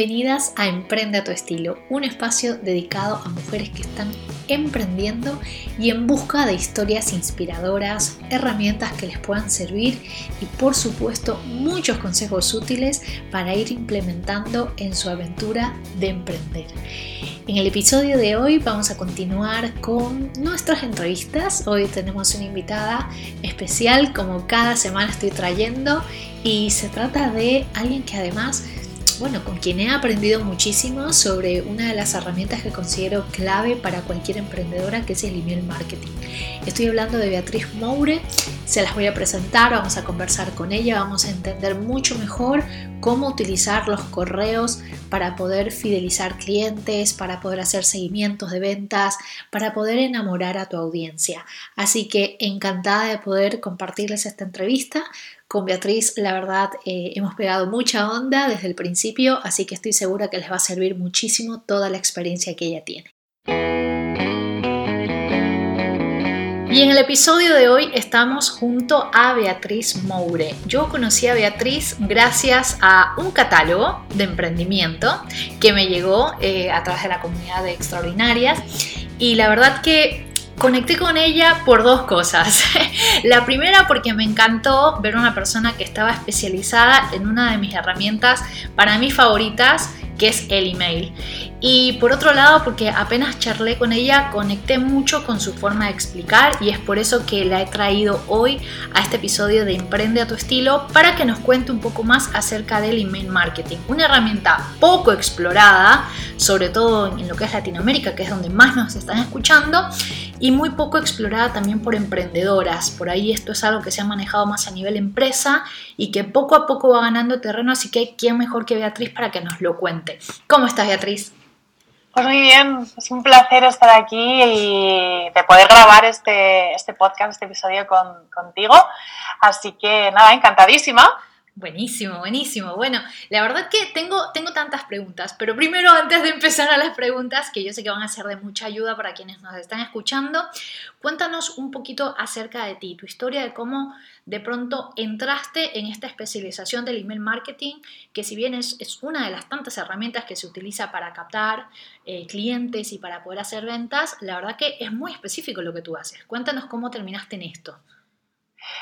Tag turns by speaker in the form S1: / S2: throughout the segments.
S1: Bienvenidas a Emprende a tu estilo, un espacio dedicado a mujeres que están emprendiendo y en busca de historias inspiradoras, herramientas que les puedan servir y por supuesto muchos consejos útiles para ir implementando en su aventura de emprender. En el episodio de hoy vamos a continuar con nuestras entrevistas. Hoy tenemos una invitada especial como cada semana estoy trayendo y se trata de alguien que además bueno, con quien he aprendido muchísimo sobre una de las herramientas que considero clave para cualquier emprendedora, que es el email marketing. Estoy hablando de Beatriz Moure, se las voy a presentar, vamos a conversar con ella, vamos a entender mucho mejor cómo utilizar los correos para poder fidelizar clientes, para poder hacer seguimientos de ventas, para poder enamorar a tu audiencia. Así que encantada de poder compartirles esta entrevista. Con Beatriz, la verdad, eh, hemos pegado mucha onda desde el principio, así que estoy segura que les va a servir muchísimo toda la experiencia que ella tiene. Y en el episodio de hoy estamos junto a Beatriz Moure. Yo conocí a Beatriz gracias a un catálogo de emprendimiento que me llegó eh, a través de la comunidad de Extraordinarias y la verdad que conecté con ella por dos cosas. La primera porque me encantó ver una persona que estaba especializada en una de mis herramientas para mí favoritas, que es el email. Y por otro lado, porque apenas charlé con ella, conecté mucho con su forma de explicar y es por eso que la he traído hoy a este episodio de Emprende a tu estilo para que nos cuente un poco más acerca del email marketing, una herramienta poco explorada, sobre todo en lo que es Latinoamérica, que es donde más nos están escuchando, y muy poco explorada también por emprendedoras. Por ahí esto es algo que se ha manejado más a nivel empresa y que poco a poco va ganando terreno, así que quién mejor que Beatriz para que nos lo cuente. ¿Cómo estás, Beatriz?
S2: Pues muy bien, es un placer estar aquí y de poder grabar este, este podcast, este episodio contigo. Así que nada, encantadísima.
S1: Buenísimo, buenísimo. Bueno, la verdad que tengo, tengo tantas preguntas, pero primero antes de empezar a las preguntas, que yo sé que van a ser de mucha ayuda para quienes nos están escuchando, cuéntanos un poquito acerca de ti, tu historia de cómo de pronto entraste en esta especialización del email marketing, que si bien es, es una de las tantas herramientas que se utiliza para captar eh, clientes y para poder hacer ventas, la verdad que es muy específico lo que tú haces. Cuéntanos cómo terminaste en esto.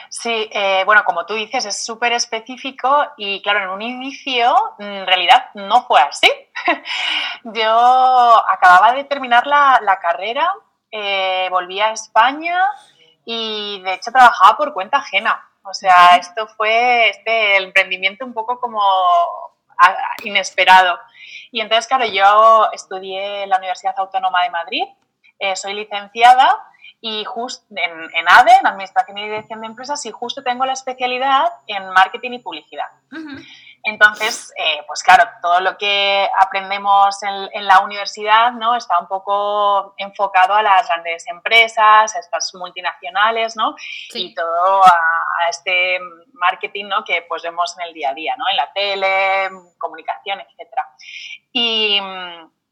S2: Sí, eh, bueno, como tú dices, es súper específico y claro, en un inicio en realidad no fue así. Yo acababa de terminar la, carrera, eh, volví a España y de hecho trabajaba por cuenta ajena. O sea, esto fue este el emprendimiento un poco como inesperado. Y entonces, claro, yo estudié en la Universidad Autónoma de Madrid, eh, soy licenciada y justo en, en, ADE, en Administración y Dirección de Empresas, y justo tengo la especialidad en marketing y publicidad. Entonces, eh, pues claro, todo lo que aprendemos en, la universidad ¿no? está un poco enfocado a las grandes empresas, a estas multinacionales, ¿no? Y todo a, este marketing ¿no? que pues vemos en el día a día, ¿no? En la tele, comunicación, etc. Y,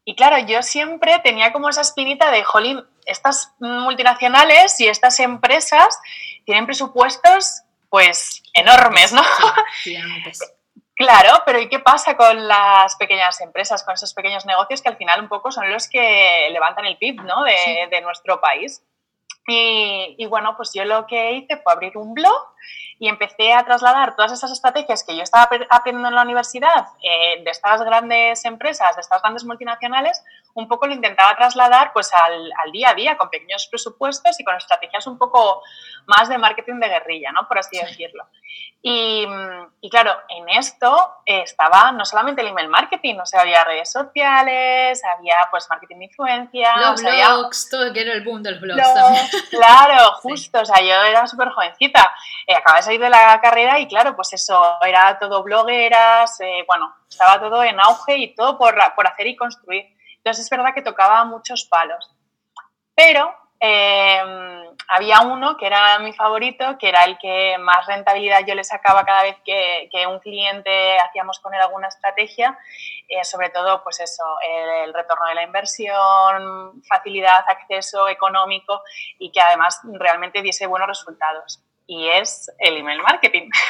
S2: y claro, yo siempre tenía como esa espinita de, jolín, estas multinacionales y estas empresas tienen presupuestos pues enormes, ¿no? Claro, pero ¿y qué pasa con las pequeñas empresas, con esos pequeños negocios que al final un poco son los que levantan el PIB ¿no? de, de nuestro país? Y, y, bueno, pues yo lo que hice fue abrir un blog y empecé a trasladar todas esas estrategias que yo estaba aprendiendo en la universidad eh, de estas grandes empresas, de estas grandes multinacionales, un poco lo intentaba trasladar pues al, al, día a día con pequeños presupuestos y con estrategias un poco más de marketing de guerrilla, ¿no? por así decirlo. Y, y, claro, en esto estaba no solamente el email marketing, o sea, había redes sociales, había pues marketing de influencia.
S1: Los blogs, todo que era el boom de los blogs también.
S2: Claro, justo, o sea, yo era súper jovencita, eh, acababa de salir de la carrera y claro, pues eso, era todo blogueras, eh, bueno, estaba todo en auge y todo por, por hacer y construir. Entonces es verdad que tocaba muchos palos. Pero eh, había uno que era mi favorito, que era el que más rentabilidad yo le sacaba cada vez que, un cliente hacíamos con él alguna estrategia, eh, sobre todo pues eso, el, retorno de la inversión, facilidad, acceso económico y que además realmente diese buenos resultados. Y es el email marketing.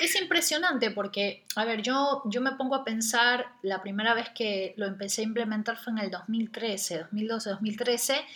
S1: Es, impresionante porque, a ver, yo, yo me pongo a pensar, la primera vez que lo empecé a implementar fue en el 2013, 2012, 2013,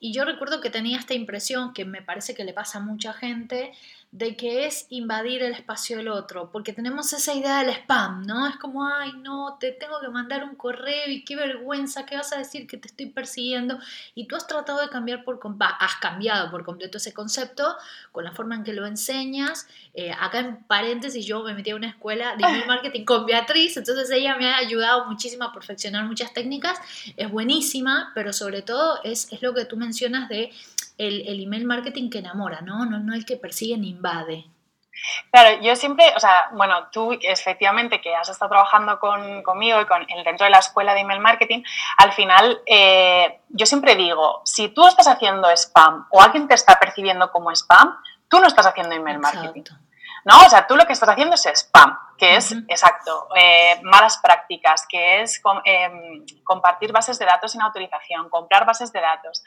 S1: y yo recuerdo que tenía esta impresión que me parece que le pasa a mucha gente, de que es invadir el espacio del otro, porque tenemos esa idea del spam, ¿no? Es como, ay, no, te tengo que mandar un correo y qué vergüenza, ¿qué vas a decir que te estoy persiguiendo? Y tú has tratado de cambiar por, has cambiado por completo ese concepto con la forma en que lo enseñas. Eh, acá en paréntesis, yo me metí a una escuela de email marketing con Beatriz, entonces ella me ha ayudado muchísimo a perfeccionar muchas técnicas, es buenísima, pero sobre todo es, es lo que tú mencionas de el, email marketing que enamora, ¿no? ¿no? No el que persigue ni invade.
S2: Claro, yo siempre, o sea, bueno, tú efectivamente que has estado trabajando con, conmigo y con, dentro de la escuela de email marketing, al final eh, yo siempre digo, si tú estás haciendo spam o alguien te está percibiendo como spam, tú no estás haciendo email marketing. ¿No? O sea, tú lo que estás haciendo es spam, que es, exacto, eh, malas prácticas, que es em, compartir bases de datos sin autorización, comprar bases de datos,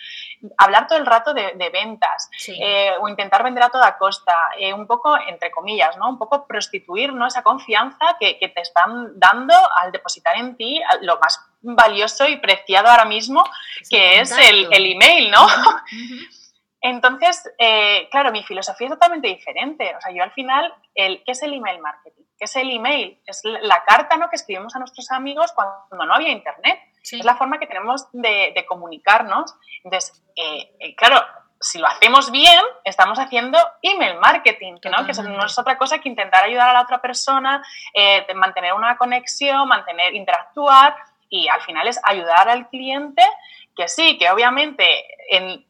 S2: hablar todo el rato de, ventas eh, o intentar vender a toda costa, eh, un poco, entre comillas, ¿no? Un poco prostituir ¿no? esa confianza que, te están dando al depositar en ti lo más valioso y preciado ahora mismo, que es el, el, email, ¿no? Entonces, eh, claro, mi filosofía es totalmente diferente. O sea, yo al final, el, ¿qué es el email marketing? ¿Qué es el email? Es la carta ¿no? que escribimos a nuestros amigos cuando no había internet. Es la forma que tenemos de, comunicarnos. Entonces, eh, eh, claro, si lo hacemos bien, estamos haciendo email marketing, ¿no? que no es otra cosa que intentar ayudar a la otra persona, mantener una conexión, mantener, interactuar y al final es ayudar al cliente que sí, que obviamente en,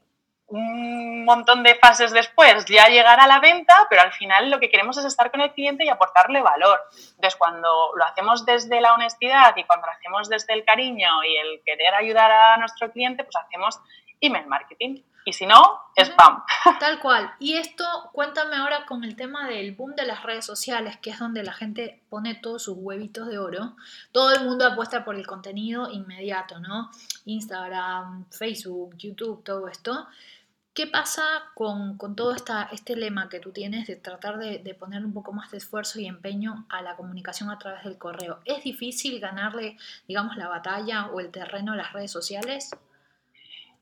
S2: un montón de fases después ya llegar a la venta, pero al final lo que queremos es estar con el cliente y aportarle valor. Entonces, cuando lo hacemos desde la honestidad y cuando lo hacemos desde el cariño y el querer ayudar a nuestro cliente, pues hacemos email marketing. Y si no, spam.
S1: Tal cual. Y esto, cuéntame ahora con el tema del boom de las redes sociales, que es donde la gente pone todos sus huevitos de oro. Todo el mundo apuesta por el contenido inmediato, ¿no? Instagram, Facebook, YouTube, todo esto. ¿Qué pasa con, todo esta, este lema que tú tienes de tratar de, de, poner un poco más de esfuerzo y empeño a la comunicación a través del correo? ¿Es difícil ganarle, digamos, la batalla o el terreno a las redes sociales?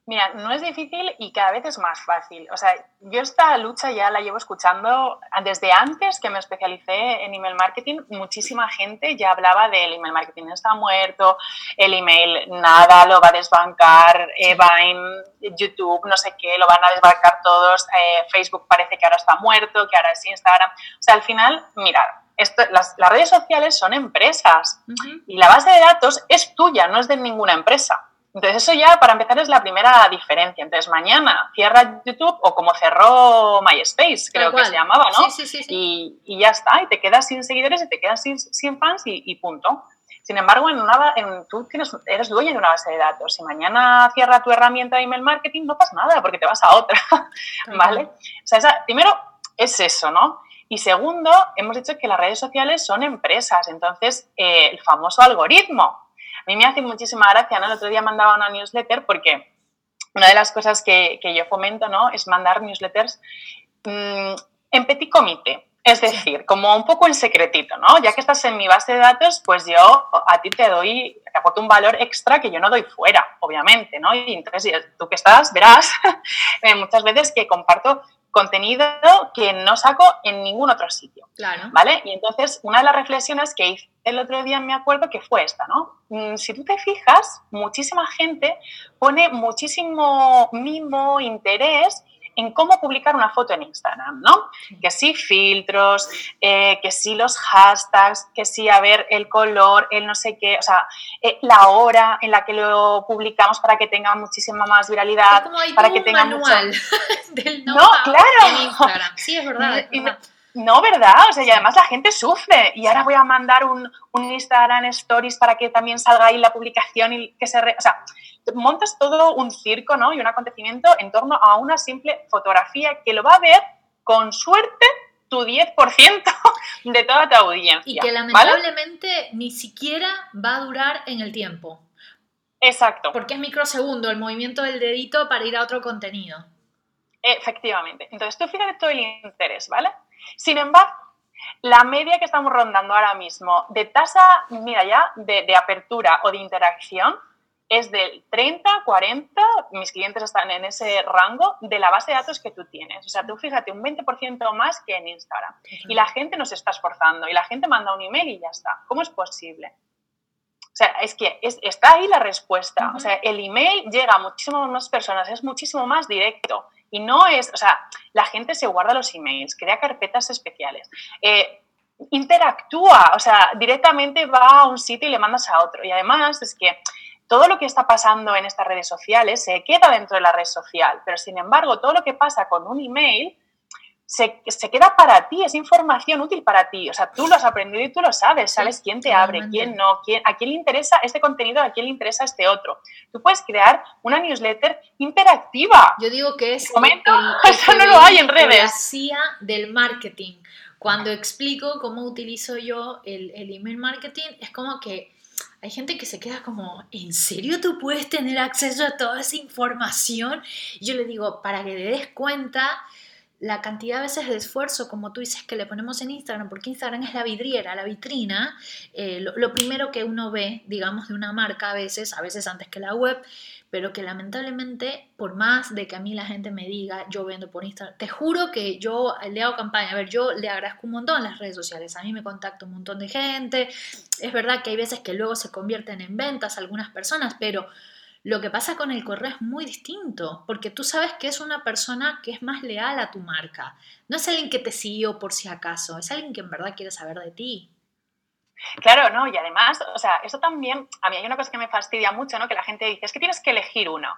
S2: Mira, no es difícil y cada vez es más fácil. O sea, yo esta lucha ya la llevo escuchando desde antes que me especialicé en email marketing. Muchísima gente ya hablaba del email marketing está muerto, el email nada lo va a desbancar, eh, Vine, YouTube, no sé qué, lo van a desbancar todos, eh, Facebook parece que ahora está muerto, que ahora es Instagram. O sea, al final, mirad, esto, las, redes sociales son empresas y la base de datos es tuya, no es de ninguna empresa. Entonces eso ya para empezar es la primera diferencia. Entonces mañana cierra YouTube o como cerró MySpace, creo que se llamaba, ¿no? Sí, sí, sí, y, y, ya está, y te quedas sin seguidores y te quedas sin, sin fans y, punto. Sin embargo, en una, en, tú tienes, eres dueño de una base de datos. Si mañana cierra tu herramienta de email marketing, no pasa nada porque te vas a otra, ¿vale? O sea, primero es eso, ¿no? Y segundo, hemos dicho que las redes sociales son empresas, entonces eh, el famoso algoritmo, a mí me hace muchísima gracia, ¿no? El otro día mandaba una newsletter porque una de las cosas que, yo fomento, ¿no? Es mandar newsletters mm, en petit comité. Es decir, como un poco en secretito, ¿no? Ya que estás en mi base de datos, pues yo a ti te doy, te aporto un valor extra que yo no doy fuera, obviamente, ¿no? Y entonces tú que estás, verás eh, muchas veces que comparto contenido que no saco en ningún otro sitio. Claro. ¿Vale? Y entonces, una de las reflexiones que hice el otro día, me acuerdo que fue esta, ¿no? Mm, si tú te fijas, muchísima gente pone muchísimo mimo, interés en cómo publicar una foto en Instagram, ¿no? Que sí filtros, eh, que sí los hashtags, que sí, a ver, el color, el no sé qué, o sea, eh, la hora en la que lo publicamos para que tenga muchísima más viralidad, para que tenga
S1: manual del no, claro. Instagram. Sí, es verdad.
S2: No, ¿verdad? O sea, y además la gente sufre. Y ahora voy a mandar un, un Instagram Stories para que también salga ahí la publicación y que se... o sea, montas todo un circo, ¿no? Y un acontecimiento en torno a una simple fotografía que lo va a ver, con suerte, tu 10% de toda tu audiencia.
S1: Y que lamentablemente ni siquiera va a durar en el tiempo.
S2: Exacto.
S1: Porque es microsegundo el movimiento del dedito para ir a otro contenido.
S2: Efectivamente. Entonces, tú fíjate todo el interés, ¿vale? Sin embargo, la media que estamos rondando ahora mismo de tasa, mira ya, de, apertura o de interacción es del 30, 40, mis clientes están en ese rango de la base de datos que tú tienes. O sea, tú fíjate, un 20% más que en Instagram. Y la gente nos está esforzando y la gente manda un email y ya está. ¿Cómo es posible? O sea, es que está ahí la respuesta. O sea, el email llega a muchísimas más personas, es muchísimo más directo. Y no es, o sea, la gente se guarda los emails, crea carpetas especiales. Eh, interactúa, o sea, directamente va a un sitio y le mandas a otro. Y además es que todo lo que está pasando en estas redes sociales se queda dentro de la red social, pero sin embargo, todo lo que pasa con un email se, queda para ti, es información útil para ti. O sea, tú lo has aprendido y tú lo sabes, sabes quién te abre, quién no, quién, a quién le interesa este contenido, a quién le interesa este otro. Tú puedes crear una newsletter interactiva.
S1: Yo digo que es...
S2: Momento, eso no lo hay en redes. La
S1: CIA del marketing. Cuando explico cómo utilizo yo el, el email marketing, es como que hay gente que se queda como, ¿en serio tú puedes tener acceso a toda esa información? Y yo le digo, para que te des cuenta la cantidad de veces de esfuerzo, como tú dices, que le ponemos en Instagram, porque Instagram es la vidriera, la vitrina, eh, lo, primero que uno ve, digamos, de una marca a veces, a veces antes que la web, pero que lamentablemente, por más de que a mí la gente me diga, yo vendo por Instagram, te juro que yo le hago campaña, a ver, yo le agradezco un montón las redes sociales, a mí me contacta un montón de gente, es verdad que hay veces que luego se convierten en ventas algunas personas, pero lo que pasa con el correo es muy distinto, porque tú sabes que es una persona que es más leal a tu marca. No es alguien que te siguió por si acaso, es alguien que en verdad quiere saber de ti.
S2: Claro, no, y además, o sea, eso también, a mí hay una cosa que me fastidia mucho, ¿no? Que la gente dice, es que tienes que elegir uno.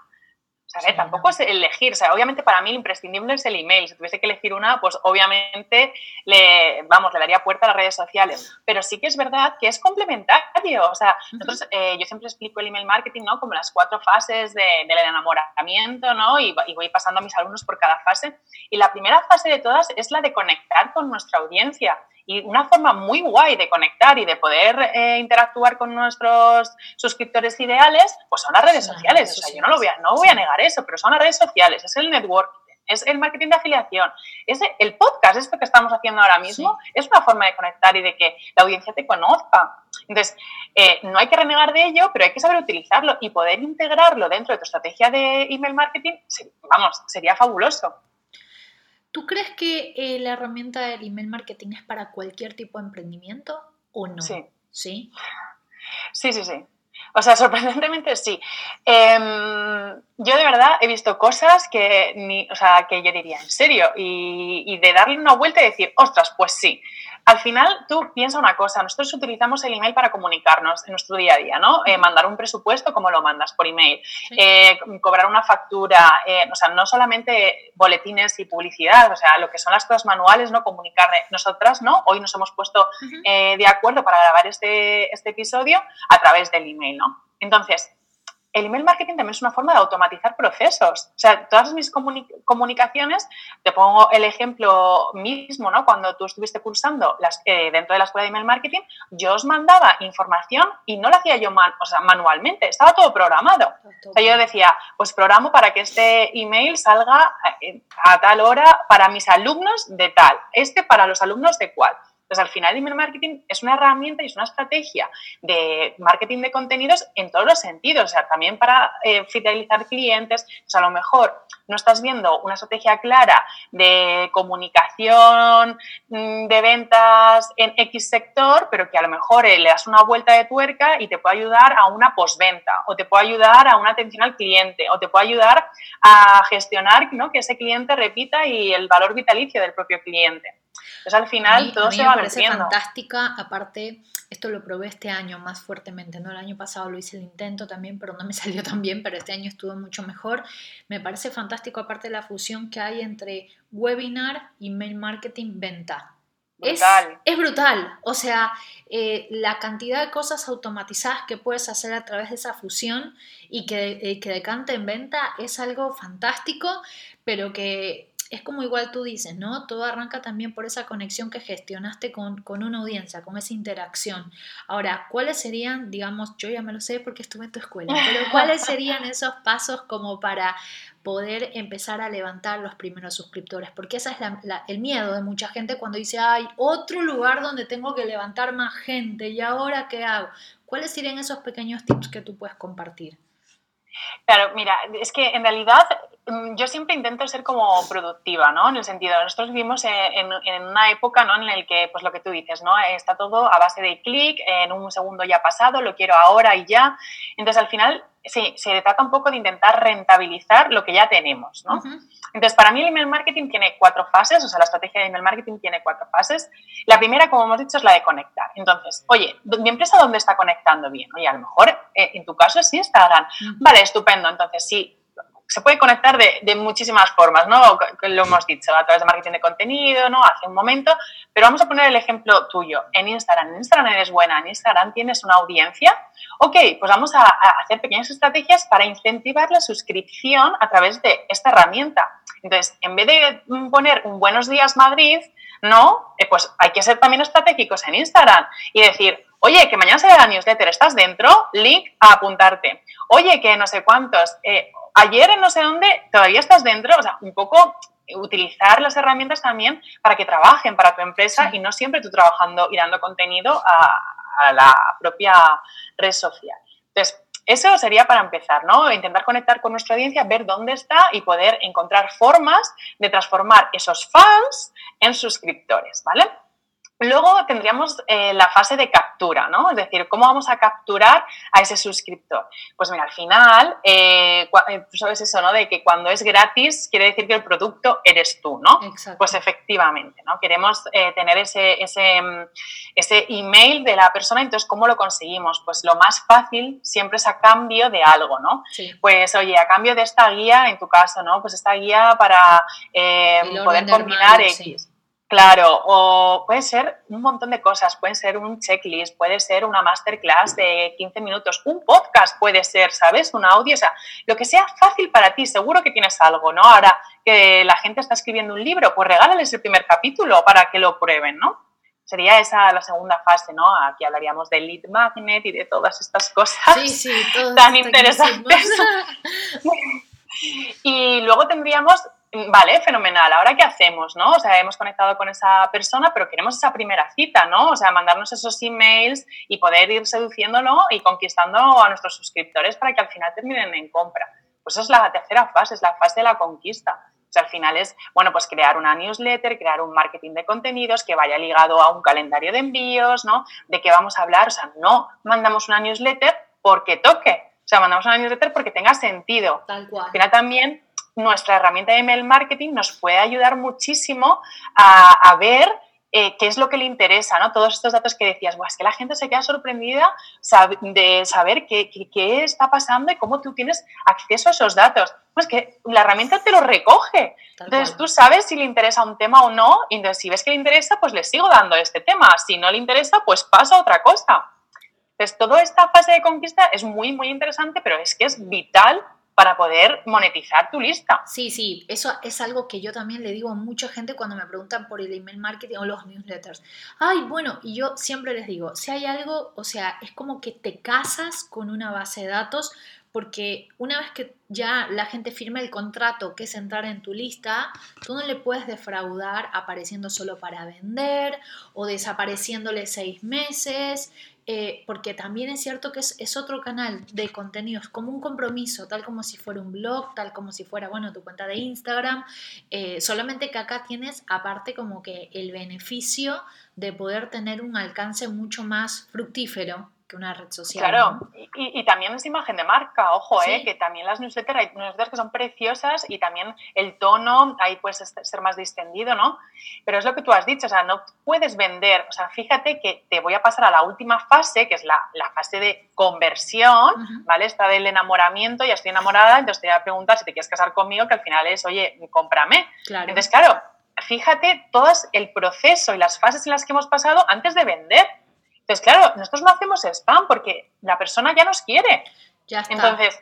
S2: O sea, tampoco es elegir, o sea, obviamente para mí lo imprescindible es el email. Si tuviese que elegir una, pues obviamente le, vamos, le daría puerta a las redes sociales. Pero sí que es verdad que es complementario. O sea, nosotros, eh, yo siempre explico el email marketing, ¿no? Como las cuatro fases de, del enamoramiento, ¿no? Y, y, voy pasando a mis alumnos por cada fase. Y la primera fase de todas es la de conectar con nuestra audiencia. Y una forma muy guay de conectar y de poder eh, interactuar con nuestros suscriptores ideales, pues son las redes sociales. O sea, yo no, lo voy a, no voy a negar eso, pero son las redes sociales, es el network, es el marketing de afiliación, es el podcast, esto que estamos haciendo ahora mismo, es una forma de conectar y de que la audiencia te conozca. Entonces, eh, no hay que renegar de ello, pero hay que saber utilizarlo y poder integrarlo dentro de tu estrategia de email marketing, vamos, sería fabuloso.
S1: ¿Tú crees que eh, la herramienta del email marketing es para cualquier tipo de emprendimiento o no?
S2: Sí.
S1: ¿Sí?
S2: Sí, sí, sí. O sea, sorprendentemente sí. Em, yo de verdad he visto cosas que, ni, o sea, que yo diría, en serio, y, y, de darle una vuelta y decir, ostras, pues sí. Al final, tú piensa una cosa, nosotros utilizamos el email para comunicarnos en nuestro día a día, ¿no? Eh, mandar un presupuesto, ¿cómo lo mandas? Por email. Eh, cobrar una factura, eh, o sea, no solamente boletines y publicidad, o sea, lo que son las cosas manuales, ¿no? Comunicar nosotras, ¿no? Hoy nos hemos puesto de acuerdo para grabar este, este episodio a través del email, ¿no? Entonces, el email marketing también es una forma de automatizar procesos. O sea, todas mis comunicaciones, te pongo el ejemplo mismo, ¿no? Cuando tú estuviste cursando las, eh, dentro de la escuela de email marketing, yo os mandaba información y no lo hacía yo o sea, manualmente, estaba todo programado. O sea, yo decía, pues programo para que este email salga eh, a tal hora para mis alumnos de tal, este para los alumnos de cual. Entonces, al final, el email marketing es una herramienta y es una estrategia de marketing de contenidos en todos los sentidos, o sea, también para eh, fidelizar clientes. O sea, a lo mejor no estás viendo una estrategia clara de comunicación, mm, de ventas en X sector, pero que a lo mejor eh, le das una vuelta de tuerca y te puede ayudar a una postventa, o te puede ayudar a una atención al cliente, o te puede ayudar a gestionar ¿no? que ese cliente repita y el valor vitalicio del propio cliente. Entonces al final todo se va me parece
S1: fantástica, aparte esto lo probé este año más fuertemente, ¿no? El año pasado lo hice el intento también, pero no me salió tan bien, pero este año estuvo mucho mejor. Me parece fantástico aparte la fusión que hay entre webinar, email marketing, venta. Es, es, brutal, o sea, eh, la cantidad de cosas automatizadas que puedes hacer a través de esa fusión y que, eh, que decante en venta es algo fantástico, pero que es como igual tú dices, ¿no? Todo arranca también por esa conexión que gestionaste con, con, una audiencia, con esa interacción. Ahora, ¿cuáles serían, digamos, yo ya me lo sé porque estuve en tu escuela, pero cuáles serían esos pasos como para poder empezar a levantar los primeros suscriptores? Porque ese es el miedo de mucha gente cuando dice, hay otro lugar donde tengo que levantar más gente y ahora qué hago. ¿Cuáles serían esos pequeños tips que tú puedes compartir?
S2: Claro, mira, es que en realidad mm, yo siempre intento ser como productiva, ¿no? En el sentido, nosotros vivimos en, una época, ¿no? En la que, pues lo que tú dices, ¿no? Está todo a base de clic, en un segundo ya pasado, lo quiero ahora y ya. Entonces, al final, sí, se trata un poco de intentar rentabilizar lo que ya tenemos, ¿no? Entonces, para mí el email marketing tiene cuatro fases, o sea, la estrategia de email marketing tiene cuatro fases. La primera, como hemos dicho, es la de conectar. Entonces, oye, ¿mi empresa dónde está conectando bien? Oye, a lo mejor eh, en tu caso es Instagram. Vale, estupendo. Entonces, sí, se puede conectar de, muchísimas formas, ¿no? Lo hemos dicho, a través de marketing de contenido, ¿no? Hace un momento, pero vamos a poner el ejemplo tuyo. En Instagram, en Instagram eres buena, en Instagram tienes una audiencia. Ok, pues vamos a, hacer pequeñas estrategias para incentivar la suscripción a través de esta herramienta. Entonces, en vez de poner un buenos días Madrid, no, eh, pues hay que ser también estratégicos en Instagram y decir, oye, que mañana sale la newsletter, ¿estás dentro? Link a apuntarte. Oye, que no sé cuántos. Eh, ayer en no sé dónde, todavía estás dentro, o sea, un poco utilizar las herramientas también para que trabajen para tu empresa y no siempre tú trabajando y dando contenido a, la propia red social. Entonces, eso sería para empezar, ¿no? Intentar conectar con nuestra audiencia, ver dónde está y poder encontrar formas de transformar esos fans en suscriptores, ¿vale? Luego tendríamos eh, la fase de captura, ¿no? Es decir, ¿cómo vamos a capturar a ese suscriptor? Pues mira, al final, eh, eh, sabes eso, ¿no? De que cuando es gratis quiere decir que el producto eres tú, ¿no? Exacto. Pues efectivamente, ¿no? Queremos tener ese, ese, ese email de la persona, entonces, ¿cómo lo conseguimos? Pues lo más fácil siempre es a cambio de algo, ¿no? Sí. Pues, oye, a cambio de esta guía, en tu caso, ¿no? Pues esta guía para poder combinar X. Claro, o puede ser un montón de cosas, puede ser un checklist, puede ser una masterclass de 15 minutos, un podcast puede ser, ¿sabes? Un audio, o sea, lo que sea fácil para ti, seguro que tienes algo, ¿no? Ahora que la gente está escribiendo un libro, pues regálales el primer capítulo para que lo prueben, ¿no? Sería esa la segunda fase, ¿no? Aquí hablaríamos del lead magnet y de todas estas cosas sí, sí, tan interesantes. y luego tendríamos Vale, fenomenal. Ahora, ¿qué hacemos? ¿no? O sea, hemos conectado con esa persona, pero queremos esa primera cita, ¿no? O sea, mandarnos esos emails y poder ir seduciéndolo y conquistando a nuestros suscriptores para que al final terminen en compra. Pues esa es la tercera fase, es la fase de la conquista. O sea, al final es, bueno, pues crear una newsletter, crear un marketing de contenidos que vaya ligado a un calendario de envíos, ¿no? De qué vamos a hablar. O sea, no mandamos una newsletter porque toque. O sea, mandamos una newsletter porque tenga sentido. Tal cual. Al final también nuestra herramienta de email marketing nos puede ayudar muchísimo a, ver eh, qué es lo que le interesa, ¿no? Todos estos datos que decías, es que la gente se queda sorprendida de saber qué, qué, está pasando y cómo tú tienes acceso a esos datos. Pues que la herramienta te lo recoge. entonces tú sabes si le interesa un tema o no, y entonces si ves que le interesa, pues le sigo dando este tema. Si no le interesa, pues pasa a otra cosa. Entonces, toda esta fase de conquista es muy, muy interesante, pero es que es vital para poder monetizar tu lista.
S1: Sí, sí, eso es algo que yo también le digo a mucha gente cuando me preguntan por el email marketing o los newsletters. Ay, bueno, y yo siempre les digo, si hay algo, o sea, es como que te casas con una base de datos porque una vez que ya la gente firma el contrato, que es entrar en tu lista, tú no le puedes defraudar apareciendo solo para vender o desapareciéndole seis meses eh, porque también es cierto que es, otro canal de contenidos, como un compromiso, tal como si fuera un blog, tal como si fuera, bueno, tu cuenta de Instagram, eh, solamente que acá tienes aparte como que el beneficio de poder tener un alcance mucho más fructífero que una red social.
S2: Claro, y, también es imagen de marca, ojo, eh, que también las newsletters, hay newsletters que son preciosas y también el tono ahí puede ser más distendido, ¿no? Pero es lo que tú has dicho, o sea, no puedes vender, o sea, fíjate que te voy a pasar a la última fase, que es la, fase de conversión, ¿vale? Está del enamoramiento, ya estoy enamorada, entonces te voy a preguntar si te quieres casar conmigo, que al final es, oye, cómprame. Entonces, claro, fíjate todo el proceso y las fases en las que hemos pasado antes de vender. Entonces, claro, nosotros no hacemos spam porque la persona ya nos quiere. Ya está. Entonces,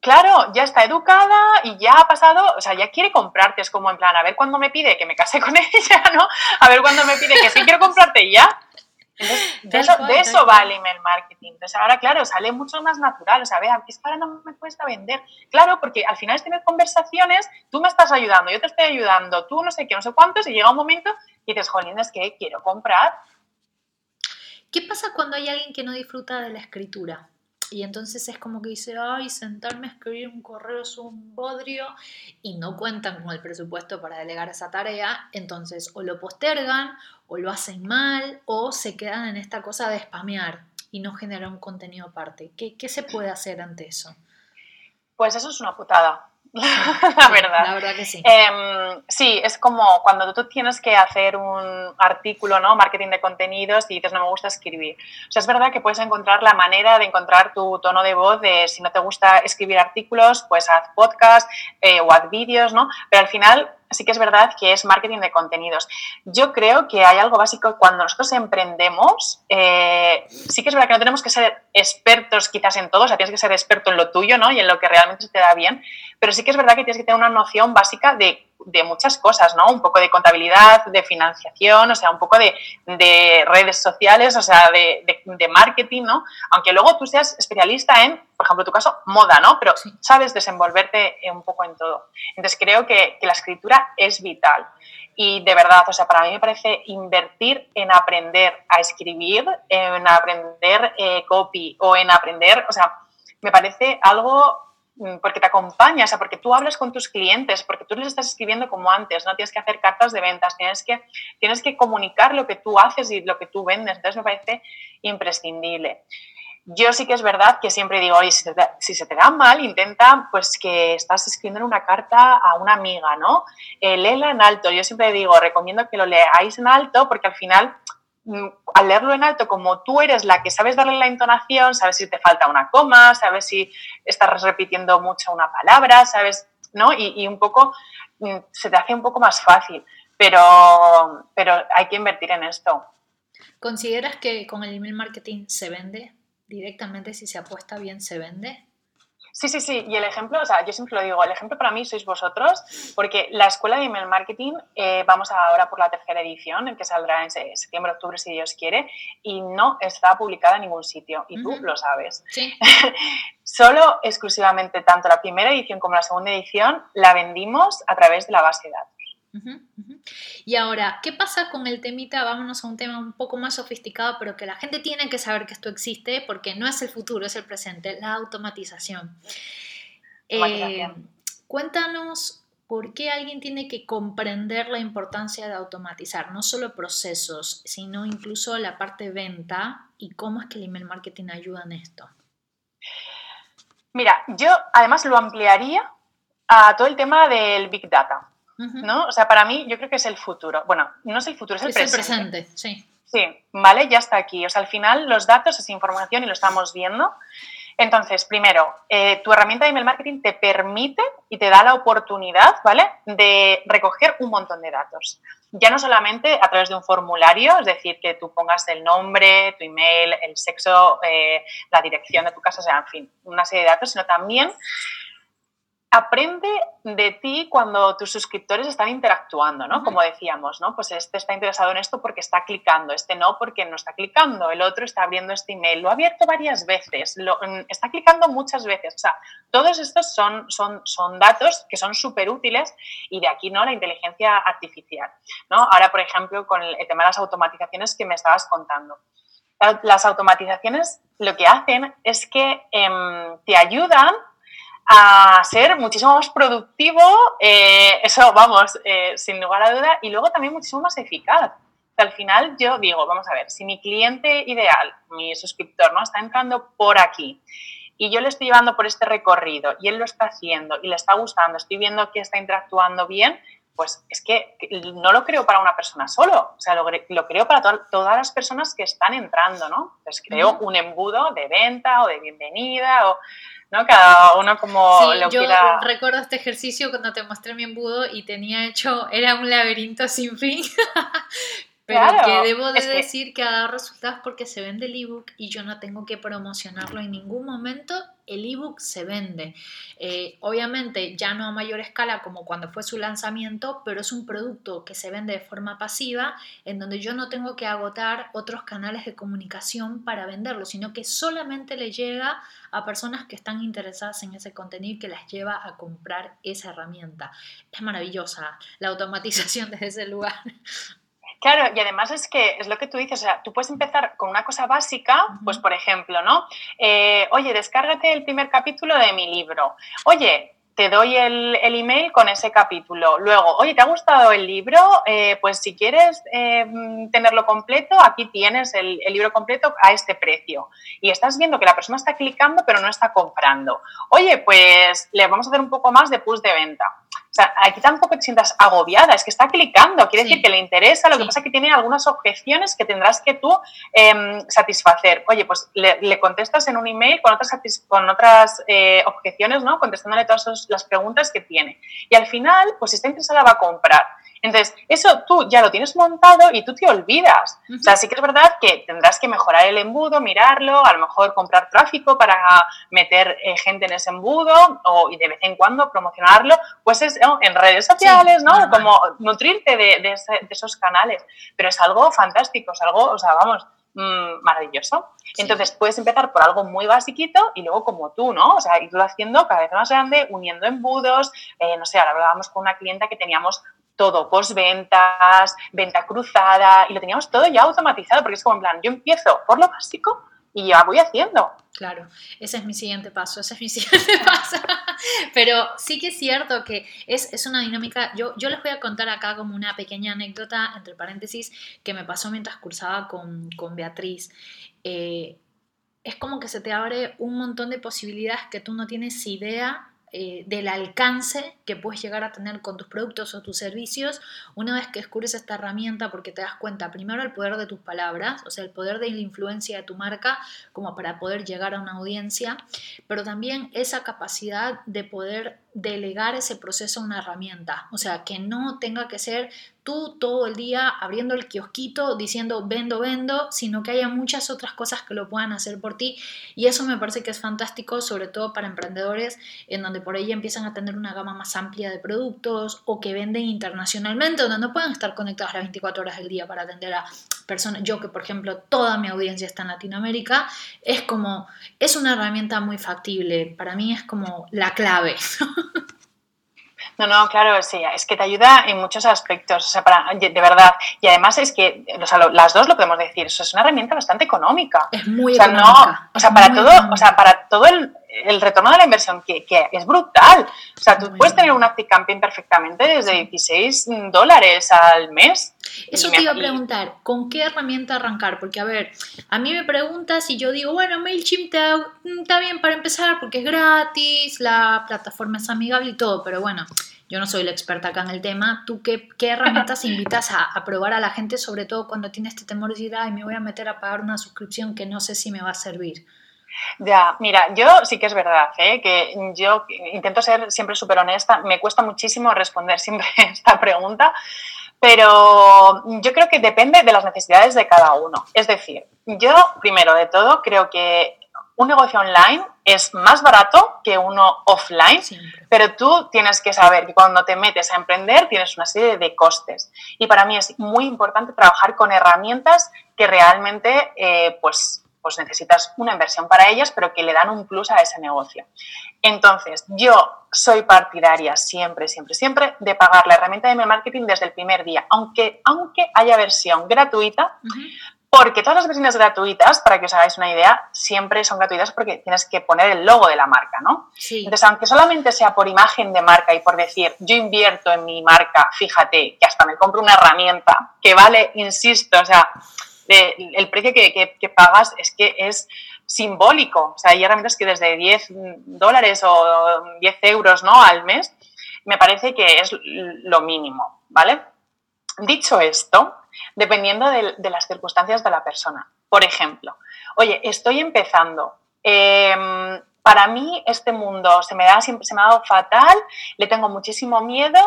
S2: claro, ya está educada y ya ha pasado, o sea, ya quiere comprarte, es como en plan, a ver cuándo me pide que me case con ella, ¿no? A ver cuándo me pide que sí quiero comprarte ya. de eso, de eso va el email marketing. Entonces, ahora, claro, sale mucho más natural. O sea, vea, es para no me cuesta vender. Claro, porque al final es tener conversaciones, tú me estás ayudando, yo te estoy ayudando, tú no sé qué, no sé cuántos, y llega un momento y dices, jolín, es que quiero comprar.
S1: ¿Qué pasa cuando hay alguien que no disfruta de la escritura? Y entonces es como que dice, ay, sentarme a escribir un correo es un bodrio y no cuentan con el presupuesto para delegar esa tarea, entonces o lo postergan o lo hacen mal o se quedan en esta cosa de spamear y no generar un contenido aparte. ¿Qué, qué se puede hacer ante eso?
S2: Pues eso es una putada. la verdad.
S1: La verdad que sí.
S2: Em, sí, es como cuando tú tienes que hacer un artículo, ¿no? Marketing de contenidos y dices, no me gusta escribir. O sea, es verdad que puedes encontrar la manera de encontrar tu tono de voz de si no te gusta escribir artículos, pues haz podcast eh, o haz vídeos, ¿no? Pero al final sí que es verdad que es marketing de contenidos. Yo creo que hay algo básico cuando nosotros emprendemos, eh, sí que es verdad que no tenemos que ser expertos quizás en todo, o sea, tienes que ser experto en lo tuyo, ¿no? Y en lo que realmente te da bien, pero sí que es verdad que tienes que tener una noción básica de de muchas cosas, ¿no? Un poco de contabilidad, de financiación, o sea, un poco de, redes sociales, o sea, de, marketing, ¿no? Aunque luego tú seas especialista en, por ejemplo, tu caso, moda, ¿no? Pero sabes desenvolverte un poco en todo. Entonces creo que, la escritura es vital. Y de verdad, o sea, para mí me parece invertir en aprender a escribir, en aprender eh, copy o en aprender, o sea, me parece algo porque te acompaña, o sea, porque tú hablas con tus clientes, porque tú les estás escribiendo como antes, no tienes que hacer cartas de ventas, tienes que, tienes que comunicar lo que tú haces y lo que tú vendes, entonces me parece imprescindible. Yo sí que es verdad que siempre digo, oye, si, se te da mal, intenta pues que estás escribiendo una carta a una amiga, ¿no? Eh, léela en alto. Yo siempre digo, recomiendo que lo leáis en alto porque al final Mm, al leerlo en alto, como tú eres la que sabes darle la entonación, sabes si te falta una coma, sabes si estás repitiendo mucho una palabra, sabes, ¿no? Y, un poco mm, se te hace un poco más fácil, pero, pero hay que invertir en esto.
S1: ¿Consideras que con el email marketing se vende? Directamente, si se apuesta bien, se vende.
S2: Sí, sí, sí. Y el ejemplo, o sea, yo siempre lo digo, el ejemplo para mí sois vosotros, porque la escuela de email marketing, eh, vamos ahora por la tercera edición, en que saldrá en septiembre, octubre, si Dios quiere, y no está publicada en ningún sitio, y tú lo sabes.
S1: Sí.
S2: Solo exclusivamente, tanto la primera edición como la segunda edición, la vendimos a través de la base de datos.
S1: Y ahora, ¿qué pasa con el temita? Vámonos a un tema un poco más sofisticado, pero que la gente tiene que saber que esto existe porque no es el futuro, es el presente, la automatización. Eh, cuéntanos por qué alguien tiene que comprender la importancia de automatizar, no solo procesos, sino incluso la parte venta y cómo es que el email marketing ayuda en esto.
S2: Mira, yo además lo ampliaría a todo el tema del Big Data. ¿No? O sea, para mí yo creo que es el futuro. Bueno, no es el futuro, es el presente.
S1: Es el presente, sí.
S2: Sí, vale, ya está aquí. O sea, al final los datos es información y lo estamos viendo. Entonces, primero, eh, tu herramienta de email marketing te permite y te da la oportunidad, ¿vale?, de recoger un montón de datos. Ya no solamente a través de un formulario, es decir, que tú pongas el nombre, tu email, el sexo, eh, la dirección de tu casa, o sea, en fin, una serie de datos, sino también aprende de ti cuando tus suscriptores están interactuando, ¿no? Como decíamos, ¿no? Pues este está interesado en esto porque está clicando, este no porque no está clicando, el otro está abriendo este email, lo ha abierto varias veces, lo, mm, está clicando muchas veces. O sea, todos estos son, son, son datos que son súper útiles y de aquí, ¿no? La inteligencia artificial, ¿no? Ahora, por ejemplo, con el tema de las automatizaciones que me estabas contando. Las automatizaciones lo que hacen es que em, te ayudan a ser muchísimo más productivo, eh, eso vamos, eh, sin lugar a duda, y luego también muchísimo más eficaz. al final yo digo, vamos a ver, si mi cliente ideal, mi suscriptor, ¿no? está entrando por aquí y yo le estoy llevando por este recorrido y él lo está haciendo y le está gustando, estoy viendo que está interactuando bien, pues es que no lo creo para una persona solo, o sea, lo, creo para todas las personas que están entrando, ¿no? Pues creo un embudo de venta o de bienvenida o ¿no? Cada uno como
S1: sí, yo recuerdo este ejercicio cuando te mostré mi embudo y tenía hecho, era un laberinto sin fin, Pero que debo de decir que... ha dado resultados porque se vende el ebook y yo no tengo que promocionarlo en ningún momento. El ebook se vende. Eh, obviamente ya no a mayor escala como cuando fue su lanzamiento, pero es un producto que se vende de forma pasiva en donde yo no tengo que agotar otros canales de comunicación para venderlo, sino que solamente le llega a personas que están interesadas en ese contenido y que las lleva a comprar esa herramienta. Es maravillosa la automatización desde ese lugar.
S2: Claro, y además es que es lo que tú dices, o sea, tú puedes empezar con una cosa básica, pues por ejemplo, ¿no? Eh, oye, descárgate el primer capítulo de mi libro. Oye, te doy el, email con ese capítulo. Luego, oye, ¿te ha gustado el libro? Eh, pues si quieres eh, tenerlo completo, aquí tienes el, el, libro completo a este precio. Y estás viendo que la persona está clicando pero no está comprando. Oye, pues le vamos a hacer un poco más de push de venta sea, aquí tampoco te sientas agobiada, es que está clicando, quiere decir que le interesa, lo que pasa es que tiene algunas objeciones que tendrás que tú em, satisfacer. Oye, pues le, contestas en un email con otras, con otras eh, objeciones, ¿no? Contestándole todas las preguntas que tiene. Y al final, pues si está interesada va a comprar. Entonces, eso tú ya lo tienes montado y tú te olvidas. O sea, sí que es verdad que tendrás que mejorar el embudo, mirarlo, a lo mejor comprar tráfico para meter eh, gente en ese embudo o, y de vez en cuando promocionarlo, pues es en redes sociales, ¿no? Como nutrirte de, esos canales. Pero es algo fantástico, es algo, o sea, vamos, mm, maravilloso. Entonces puedes empezar por algo muy basiquito y luego como tú, ¿no? O sea, irlo haciendo cada vez más grande, uniendo embudos. Eh, no sé, ahora hablábamos con una clienta que teníamos todo, postventas, venta cruzada, y lo teníamos todo ya automatizado, porque es como en plan, yo empiezo por lo básico y ya voy haciendo.
S1: Claro, ese es mi siguiente paso, ese es mi siguiente paso. Pero sí que es cierto que es, es, una dinámica, yo, yo les voy a contar acá como una pequeña anécdota, entre paréntesis, que me pasó mientras cursaba con, con Beatriz. Eh, es como que se te abre un montón de posibilidades que tú no tienes idea eh, del alcance que puedes llegar a tener con tus productos o tus servicios una vez que descubres esta herramienta porque te das cuenta primero el poder de tus palabras, o sea, el poder de la influencia de tu marca como para poder llegar a una audiencia, pero también esa capacidad de poder delegar ese proceso a una herramienta, o sea, que no tenga que ser tú todo el día abriendo el kiosquito diciendo vendo, vendo, sino que haya muchas otras cosas que lo puedan hacer por ti. Y eso me parece que es fantástico, sobre todo para emprendedores en donde por ahí empiezan a tener una gama más amplia de productos o que venden internacionalmente, donde no pueden estar conectados las 24 horas del día para atender a personas. Yo que, por ejemplo, toda mi audiencia está en Latinoamérica, es como, es una herramienta muy factible. Para mí es como la clave.
S2: No, no, claro, sí, es que te ayuda en muchos aspectos, o sea, para, de verdad. Y además es que, o sea, las dos lo podemos decir, eso es una herramienta bastante económica.
S1: Es muy
S2: o sea,
S1: económica.
S2: o sea, para todo, o sea, para todo el, el retorno de la inversión, que, que, es brutal. O sea, tú puedes tener un Camping perfectamente desde 16 dólares al mes.
S1: Eso te iba a preguntar, ¿con qué herramienta arrancar? Porque, a ver, a mí me preguntas y yo digo, bueno, MailChimp mm, está bien para empezar porque es gratis, la plataforma es amigable y todo, pero bueno, yo no soy la experta acá en el tema. ¿Tú qué, qué herramientas invitas a, a, probar a la gente, sobre todo cuando tiene este temor de decir, ay, me voy a meter a pagar una suscripción que no sé si me va a servir?
S2: Ya, mira, yo sí que es verdad, ¿eh? que yo intento ser siempre súper honesta, me cuesta muchísimo responder siempre esta pregunta, pero yo creo que depende de las necesidades de cada uno. Es decir, yo primero de todo creo que un negocio online es más barato que uno offline, pero tú tienes que saber que cuando te metes a emprender tienes una serie de costes. Y para mí es muy importante trabajar con herramientas que realmente eh, pues, pues necesitas una inversión para ellas, pero que le dan un plus a ese negocio. Entonces, yo soy partidaria siempre, siempre, siempre de pagar la herramienta de email marketing desde el primer día, aunque, aunque haya versión gratuita, porque todas las versiones gratuitas, para que os hagáis una idea, siempre son gratuitas porque tienes que poner el logo de la marca, ¿no? Entonces, aunque solamente sea por imagen de marca y por decir, yo invierto en mi marca, fíjate que hasta me compro una herramienta que vale, insisto, o sea, el precio que, pagas es que es simbólico. O sea, hay herramientas que desde 10 dólares o 10 euros ¿no? al mes me parece que es lo mínimo, ¿vale? Dicho esto, dependiendo de, las circunstancias de la persona. Por ejemplo, oye, estoy empezando. Em, para mí este mundo se me, da, se me ha dado fatal, le tengo muchísimo miedo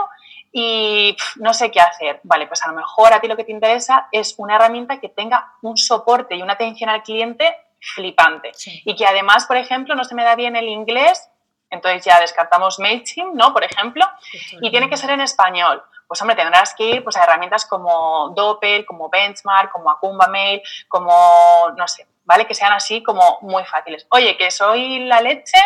S2: y no sé qué hacer. Vale, pues a lo mejor a ti lo que te interesa es una herramienta que tenga un soporte y una atención al cliente flipante. Y que además, por ejemplo, no se me da bien el inglés, entonces ya descartamos MailChimp, ¿no? Por ejemplo, y tiene que ser en español. Pues hombre, tendrás que ir pues, a herramientas como Doppel, como Benchmark, como Akumba Mail, como, no sé, ¿vale? Que sean así como muy fáciles. Oye, que soy la leche,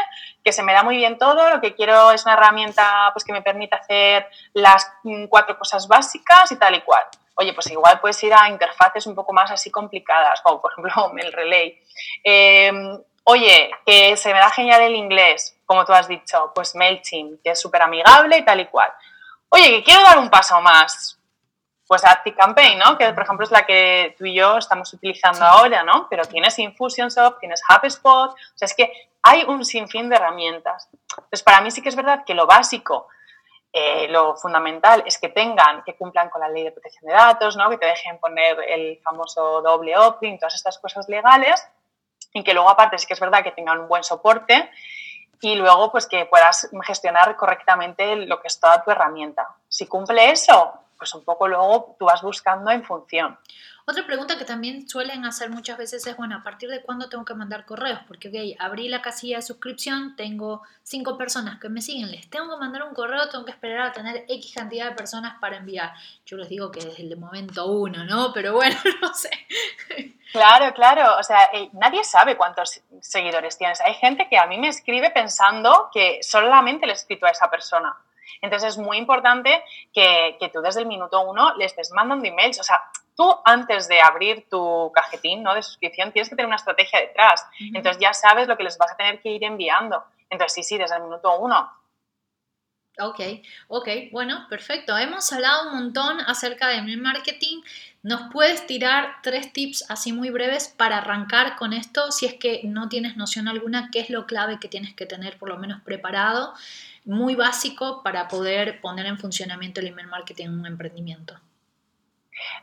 S2: que se me da muy bien todo, lo que quiero es una herramienta pues, que me permita hacer las cuatro cosas básicas y tal y cual. Oye, pues igual puedes ir a interfaces un poco más así complicadas, como por ejemplo el relay. Em, oye, que se me da genial el inglés, como tú has dicho, pues MailChimp, que es súper amigable y tal y cual. Oye, que quiero dar un paso más, pues ActiveCampaign, ¿no? Que por ejemplo es la que tú y yo estamos utilizando ahora, ¿no? Pero tienes Infusionsoft, tienes HubSpot, o sea, es que hay un sinfín de herramientas. Entonces, para mí sí que es verdad que lo básico, eh, lo fundamental es que tengan, que cumplan con la ley de protección de datos, ¿no? Que te dejen poner el famoso doble opt-in, todas estas cosas legales, y que luego aparte sí que es verdad que tengan un buen soporte y luego pues que puedas gestionar correctamente lo que es toda tu herramienta. Si cumple eso, pues un poco luego tú vas buscando en función.
S1: Otra pregunta que también suelen hacer muchas veces es, bueno, ¿a partir de cuándo tengo que mandar correos? Porque, ok, abrí la casilla de suscripción, tengo cinco personas que me siguen, les tengo que mandar un correo, tengo que esperar a tener X cantidad de personas para enviar. Yo les digo que desde el momento uno, ¿no? Pero bueno, no sé.
S2: Claro, claro. O sea, eh, nadie sabe cuántos seguidores tienes. Hay gente que a mí me escribe pensando que solamente le he escrito a esa persona. Entonces es muy importante que, que tú desde el minuto uno le estés mandando emails. O sea, tú antes de abrir tu cajetín ¿no? de suscripción tienes que tener una estrategia detrás. Entonces ya sabes lo que les vas a tener que ir enviando. Entonces sí, sí, desde el minuto uno.
S1: Ok, ok, bueno, perfecto. Hemos hablado un montón acerca de mi marketing. ¿Nos puedes tirar tres tips así muy breves para arrancar con esto? Si es que no tienes noción alguna, ¿qué es lo clave que tienes que tener por lo menos preparado? Muy básico para poder poner en funcionamiento el email marketing en un emprendimiento.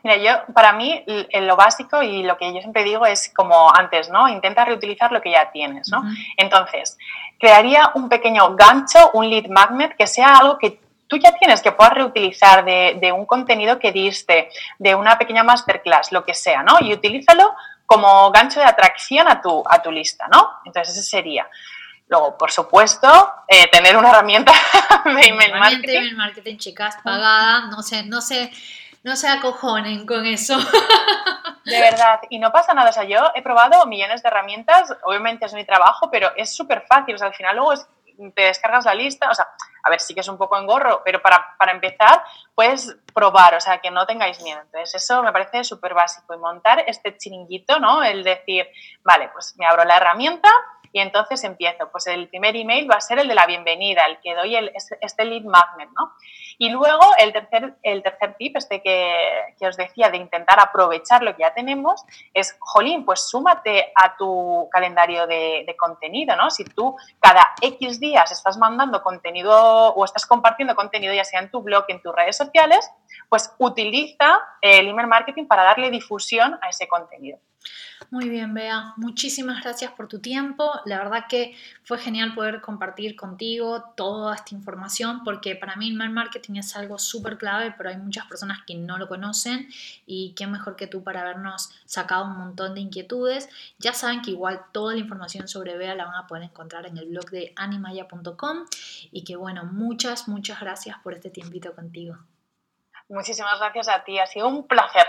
S2: Mira, yo, para mí, lo básico y lo que yo siempre digo es como antes, ¿no? Intenta reutilizar lo que ya tienes, ¿no? Entonces, crearía un pequeño gancho, un lead magnet, que sea algo que tú ya tienes, que puedas reutilizar de, un contenido que diste, de una pequeña masterclass, lo que sea, ¿no? Y utilízalo como gancho de atracción a tu, a tu lista, ¿no? Entonces, ese sería. Luego, por supuesto, eh, tener una herramienta de email marketing. De
S1: email marketing, chicas, pagada, no sé, no sé no se acojonen con eso.
S2: De verdad, y no pasa nada. O sea, yo he probado millones de herramientas, obviamente es mi trabajo, pero es súper fácil. O sea, al final luego te descargas la lista, o sea, a ver, sí que es un poco engorro, pero para, para empezar puedes probar, o sea, que no tengáis miedo. Entonces, eso me parece súper básico. Y montar este chiringuito, ¿no? El decir, vale, pues me abro la herramienta, y entonces empiezo. Pues el primer email va a ser el de la bienvenida, el que doy el, este lead magnet, ¿no? Y luego el tercer, el tercer tip, este que, que, os decía, de intentar aprovechar lo que ya tenemos, es, jolín, pues súmate a tu calendario de, contenido, ¿no? Si tú cada X días estás mandando contenido o estás compartiendo contenido, ya sea en tu blog, en tus redes sociales, pues utiliza el email marketing para darle difusión a ese contenido.
S1: Muy bien, Bea. Muchísimas gracias por tu tiempo. La verdad que fue genial poder compartir contigo toda esta información porque para mí el email marketing es algo súper clave, pero hay muchas personas que no lo conocen y qué mejor que tú para habernos sacado un montón de inquietudes. Ya saben que igual toda la información sobre Bea la van a poder encontrar en el blog de animaya.com y que bueno, muchas, muchas gracias por este tiempito contigo.
S2: Muchísimas gracias a ti, ha sido un placer.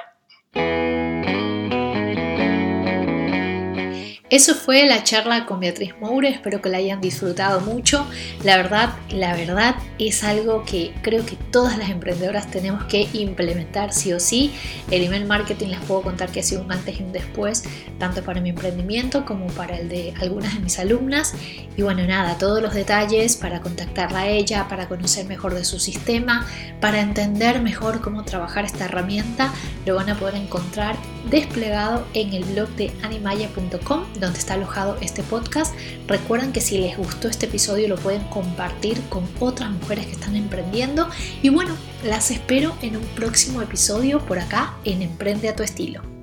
S1: Eso fue la charla con Beatriz Moure, espero que la hayan disfrutado mucho. La verdad, la verdad es algo que creo que todas las emprendedoras tenemos que implementar sí o sí. El email marketing les puedo contar que ha sido un antes y un después, tanto para mi emprendimiento como para el de algunas de mis alumnas. Y bueno, nada, todos los detalles para contactarla a ella, para conocer mejor de su sistema, para entender mejor cómo trabajar esta herramienta, lo van a poder encontrar desplegado en el blog de animaya.com donde está alojado este podcast. Recuerden que si les gustó este episodio lo pueden compartir con otras mujeres que están emprendiendo. Y bueno, las espero en un próximo episodio por acá en Emprende a tu estilo.